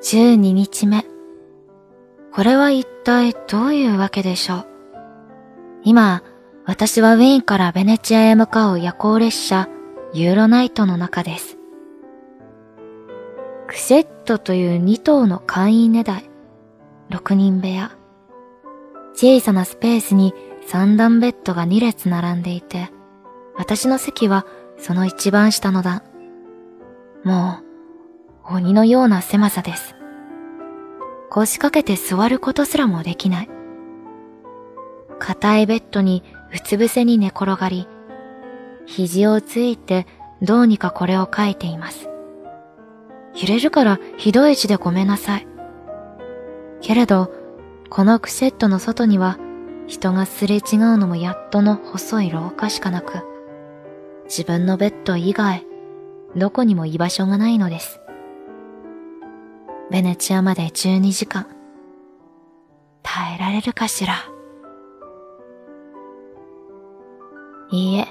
12日目。これは一体どういうわけでしょう？今、私はウィーンからベネチアへ向かう夜行列車ユーロナイトの中です。クセットという2頭の会員値台、6人部屋。小さなスペースに三段ベッドが2列並んでいて、私の席はその一番下の段。もう、鬼のような狭さです。腰掛けて座ることすらもできない。硬いベッドにうつ伏せに寝転がり、肘をついてどうにかこれを書いています。揺れるからひどい字でごめんなさい。けれど、このクセットの外には人がすれ違うのもやっとの細い廊下しかなく、自分のベッド以外、どこにも居場所がないのです。ベネチアまで12時間。耐えられるかしら？いいえ、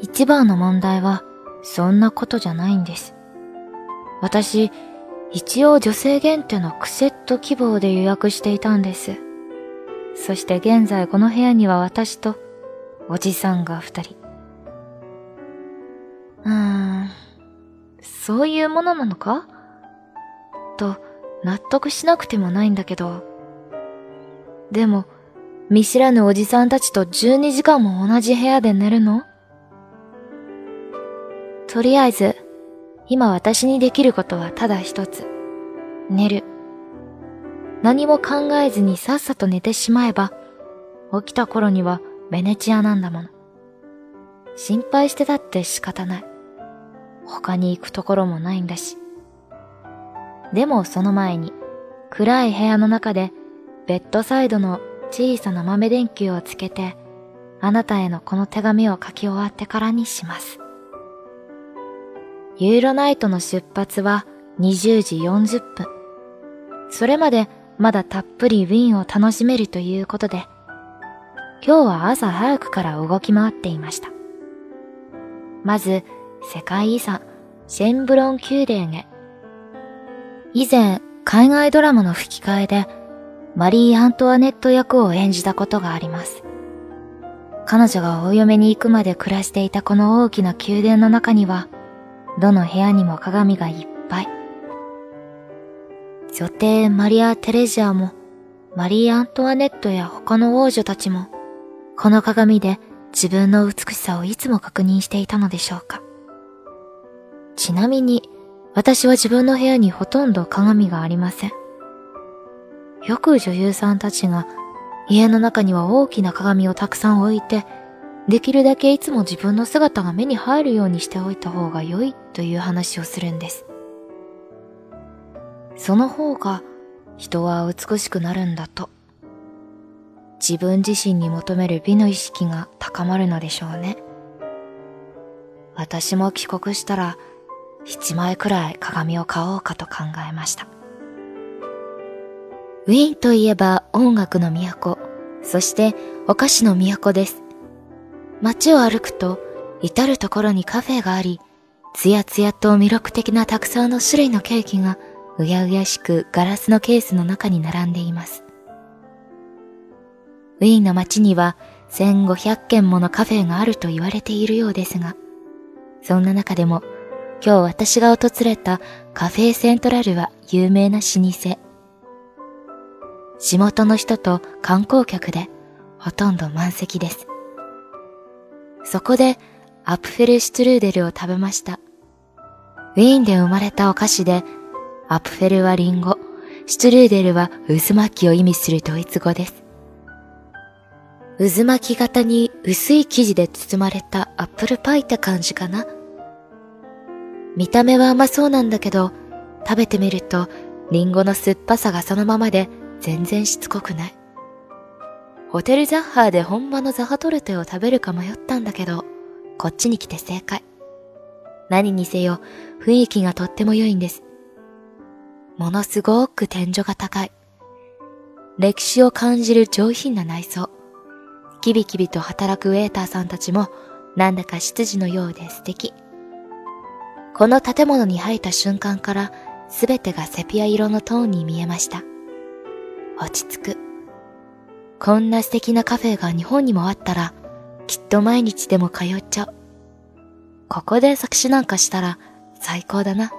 一番の問題はそんなことじゃないんです。私、一応女性限定のクセット希望で予約していたんです。そして現在この部屋には私とおじさんが二人。うーん、そういうものなのか？と納得しなくてもないんだけど。でも、見知らぬおじさんたちと12時間も同じ部屋で寝るの？とりあえず、今私にできることはただ一つ。寝る。何も考えずにさっさと寝てしまえば、起きた頃にはベネチアなんだもの。心配してたって仕方ない。他に行くところもないんだし。でもその前に、暗い部屋の中で、ベッドサイドの小さな豆電球をつけて、あなたへのこの手紙を書き終わってからにします。ユーロナイトの出発は20時40分。それまでまだたっぷりウィーンを楽しめるということで、今日は朝早くから動き回っていました。まず、世界遺産、シェンブロン宮殿へ。以前、海外ドラマの吹き替えで、マリー・アントワネット役を演じたことがあります。彼女がお嫁に行くまで暮らしていたこの大きな宮殿の中には、どの部屋にも鏡がいっぱい。女帝マリア・テレジアも、マリー・アントワネットや他の王女たちも、この鏡で自分の美しさをいつも確認していたのでしょうか。ちなみに、私は自分の部屋にほとんど鏡がありません。よく女優さんたちが家の中には大きな鏡をたくさん置いて、できるだけいつも自分の姿が目に入るようにしておいた方が良いという話をするんです。その方が人は美しくなるんだと。自分自身に求める美の意識が高まるのでしょうね。私も帰国したら一枚くらい鏡を買おうかと考えました。ウィーンといえば音楽の都、そしてお菓子の都です。街を歩くと至るところにカフェがあり、つやつやと魅力的なたくさんの種類のケーキがうやうやしくガラスのケースの中に並んでいます。ウィーンの街には1500軒ものカフェがあると言われているようですが、そんな中でも今日私が訪れたカフェセントラルは有名な老舗。地元の人と観光客でほとんど満席です。そこでアップフェルシュトゥルーデルを食べました。ウィーンで生まれたお菓子で、アップフェルはリンゴ、シュトゥルーデルは渦巻きを意味するドイツ語です。渦巻き型に薄い生地で包まれたアップルパイって感じかな？見た目は甘そうなんだけど、食べてみると、リンゴの酸っぱさがそのままで全然しつこくない。ホテルザッハーで本場のザハトルテを食べるか迷ったんだけど、こっちに来て正解。何にせよ、雰囲気がとっても良いんです。ものすごく天井が高い。歴史を感じる上品な内装。キビキビと働くウェーターさんたちも、なんだか執事のようで素敵。この建物に入った瞬間からすべてがセピア色のトーンに見えました。落ち着く。こんな素敵なカフェが日本にもあったら、きっと毎日でも通っちゃう。ここで作詞なんかしたら最高だな。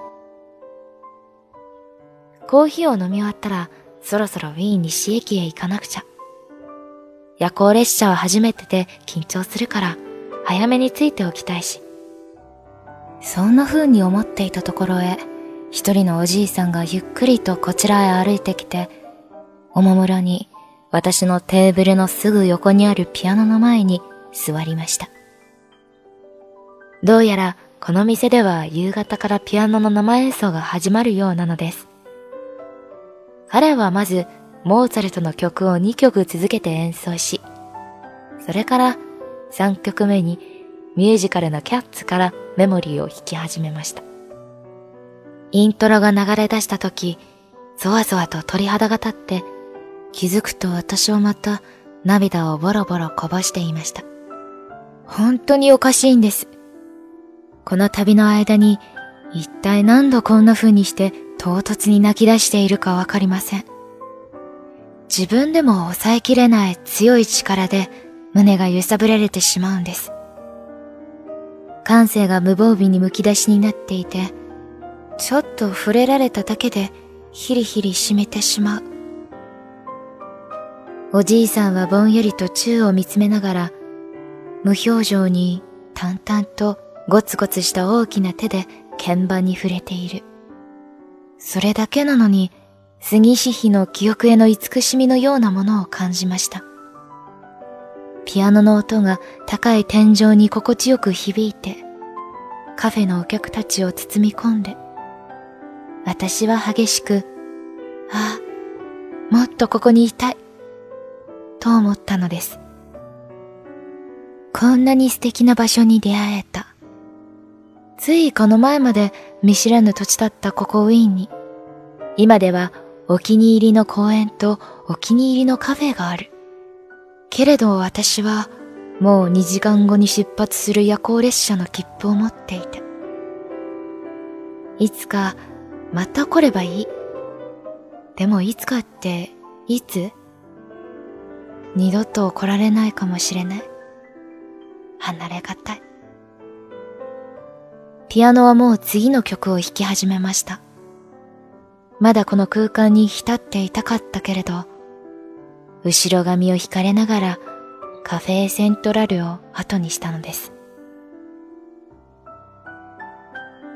コーヒーを飲み終わったら、そろそろウィーン西駅へ行かなくちゃ。夜行列車は初めてで緊張するから、早めに着いておきたいし。そんな風に思っていたところへ、一人のおじいさんがゆっくりとこちらへ歩いてきて、おもむろに私のテーブルのすぐ横にあるピアノの前に座りました。どうやらこの店では夕方からピアノの生演奏が始まるようなのです。彼はまずモーツァルトの曲を2曲続けて演奏し、それから3曲目にミュージカルのキャッツからメモリーを弾き始めました。イントロが流れ出した時、ゾワゾワと鳥肌が立って、気づくと私はまた涙をボロボロこぼしていました。本当におかしいんです。この旅の間に一体何度こんな風にして唐突に泣き出しているかわかりません。自分でも抑えきれない強い力で胸が揺さぶられてしまうんです。感性が無防備にむき出しになっていて、ちょっと触れられただけでヒリヒリ締めてしまう。おじいさんはぼんやりと宙を見つめながら、無表情に淡々とゴツゴツした大きな手で鍵盤に触れている。それだけなのに、杉氏妃の記憶への慈しみのようなものを感じました。ピアノの音が高い天井に心地よく響いて、カフェのお客たちを包み込んで、私は激しく、ああ、もっとここにいたい、と思ったのです。こんなに素敵な場所に出会えた。ついこの前まで見知らぬ土地だったここウィーンに、今ではお気に入りの公園とお気に入りのカフェがある。けれど私はもう2時間後に出発する夜行列車の切符を持っていて。いつかまた来ればいい？でもいつかっていつ？二度と来られないかもしれない。離れがたい。ピアノはもう次の曲を弾き始めました。まだこの空間に浸っていたかったけれど、後ろ髪を引かれながらカフェセントラルを後にしたのです。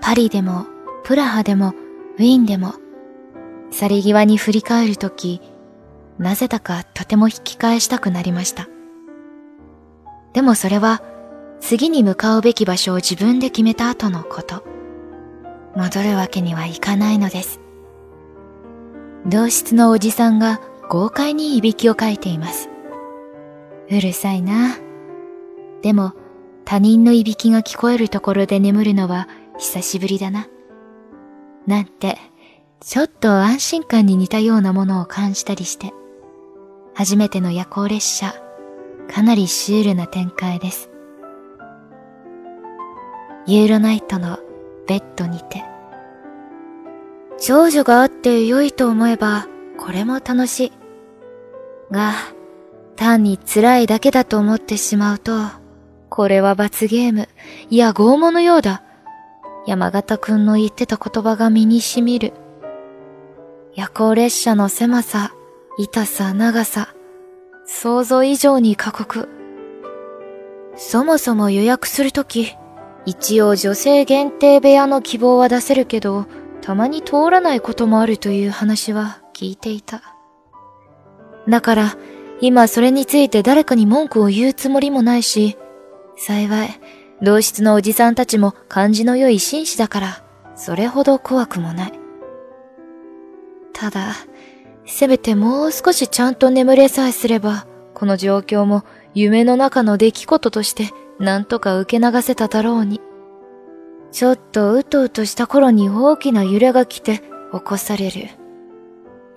パリでも、プラハでも、ウィーンでも、去り際に振り返るとき、なぜだかとても引き返したくなりました。でもそれは、次に向かうべき場所を自分で決めた後のこと。戻るわけにはいかないのです。同室のおじさんが豪快にいびきをかいています。うるさいな。でも、他人のいびきが聞こえるところで眠るのは久しぶりだな。なんて、ちょっと安心感に似たようなものを感じたりして、初めての夜行列車、かなりシュールな展開です。ユーロナイトのベッドにて、長女があって良いと思えば、これも楽しい。が、単に辛いだけだと思ってしまうと、これは罰ゲーム、いや拷問のようだ。山形くんの言ってた言葉が身に染みる。夜行列車の狭さ、痛さ、長さ、想像以上に過酷。そもそも予約するとき、一応女性限定部屋の希望は出せるけど、たまに通らないこともあるという話は聞いていた。だから、今それについて誰かに文句を言うつもりもないし、幸い、同室のおじさんたちも感じの良い紳士だから、それほど怖くもない。ただ、せめてもう少しちゃんと眠れさえすれば、この状況も夢の中の出来事として何とか受け流せただろうに。ちょっとうとうとした頃に大きな揺れが来て起こされる。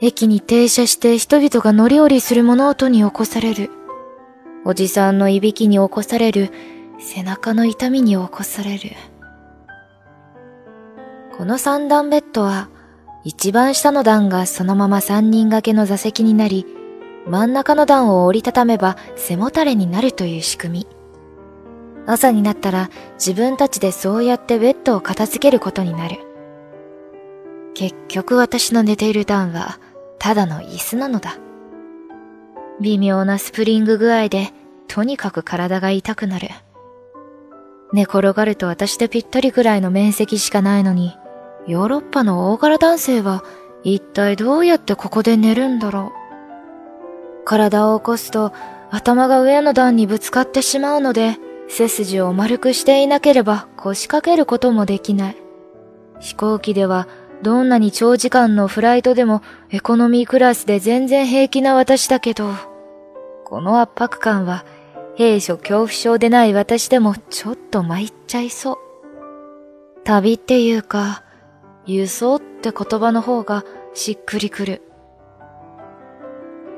駅に停車して人々が乗り降りする物音に起こされる。おじさんのいびきに起こされる。背中の痛みに起こされる。この三段ベッドは、一番下の段がそのまま三人掛けの座席になり、真ん中の段を折りたためば背もたれになるという仕組み。朝になったら自分たちでそうやってベッドを片付けることになる。結局私の寝ている段はただの椅子なのだ。微妙なスプリング具合でとにかく体が痛くなる。寝転がると私でぴったりぐらいの面積しかないのに、ヨーロッパの大柄男性は一体どうやってここで寝るんだろう。体を起こすと頭が上の段にぶつかってしまうので、背筋を丸くしていなければ腰掛けることもできない。飛行機ではどんなに長時間のフライトでもエコノミークラスで全然平気な私だけど、この圧迫感は兵所恐怖症でない私でもちょっと参っちゃいそう。旅っていうか、輸送って言葉の方がしっくりくる。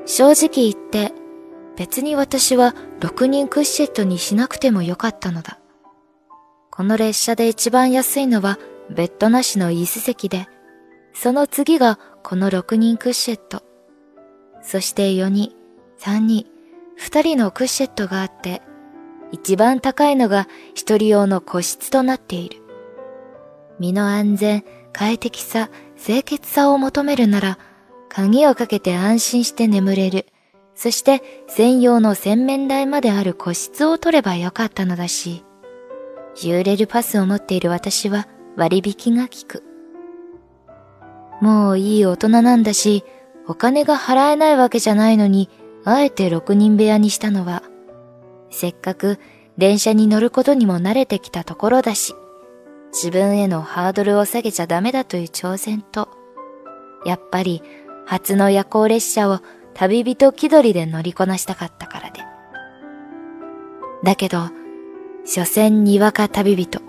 正直言って、別に私は6人クッシェットにしなくてもよかったのだ。この列車で一番安いのはベッドなしの椅子席で、その次がこの6人クッシェット。そして4人、3人、2人のクッシェットがあって、一番高いのが1人用の個室となっている。身の安全、快適さ、清潔さを求めるなら、鍵をかけて安心して眠れる。そして専用の洗面台まである個室を取ればよかったのだし、ユーレルパスを持っている私は割引が効く。もういい大人なんだし、お金が払えないわけじゃないのに、あえて6人部屋にしたのは、せっかく電車に乗ることにも慣れてきたところだし、自分へのハードルを下げちゃダメだという挑戦と、やっぱり初の夜行列車を旅人気取りで乗りこなしたかったからで。だけど、所詮にわか旅人。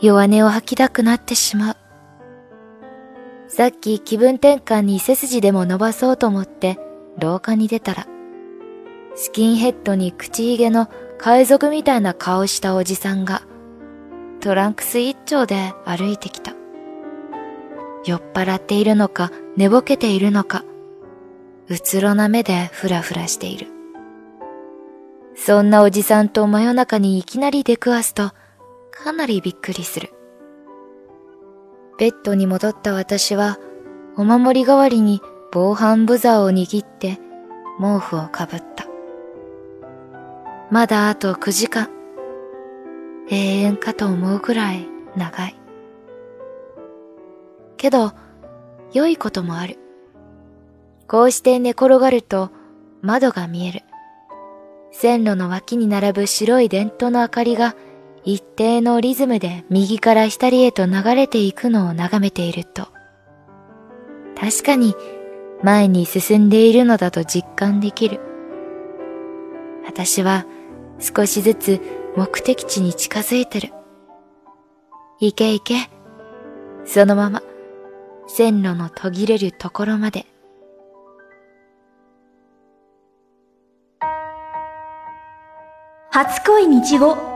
弱音を吐きたくなってしまう。さっき気分転換に背筋でも伸ばそうと思って廊下に出たら、スキンヘッドに口ひげの海賊みたいな顔したおじさんが、トランクス一丁で歩いてきた。酔っ払っているのか寝ぼけているのか、うつろな目でふらふらしている。そんなおじさんと真夜中にいきなり出くわすと、かなりびっくりする。ベッドに戻った私は、お守り代わりに防犯ブザーを握って毛布をかぶった。まだあと9時間。永遠かと思うぐらい長い。けど、良いこともある。こうして寝転がると窓が見える。線路の脇に並ぶ白い電灯の明かりが一定のリズムで右から左へと流れていくのを眺めていると、確かに前に進んでいるのだと実感できる。私は少しずつ目的地に近づいてる。行け行け。そのまま線路の途切れるところまで。初恋日語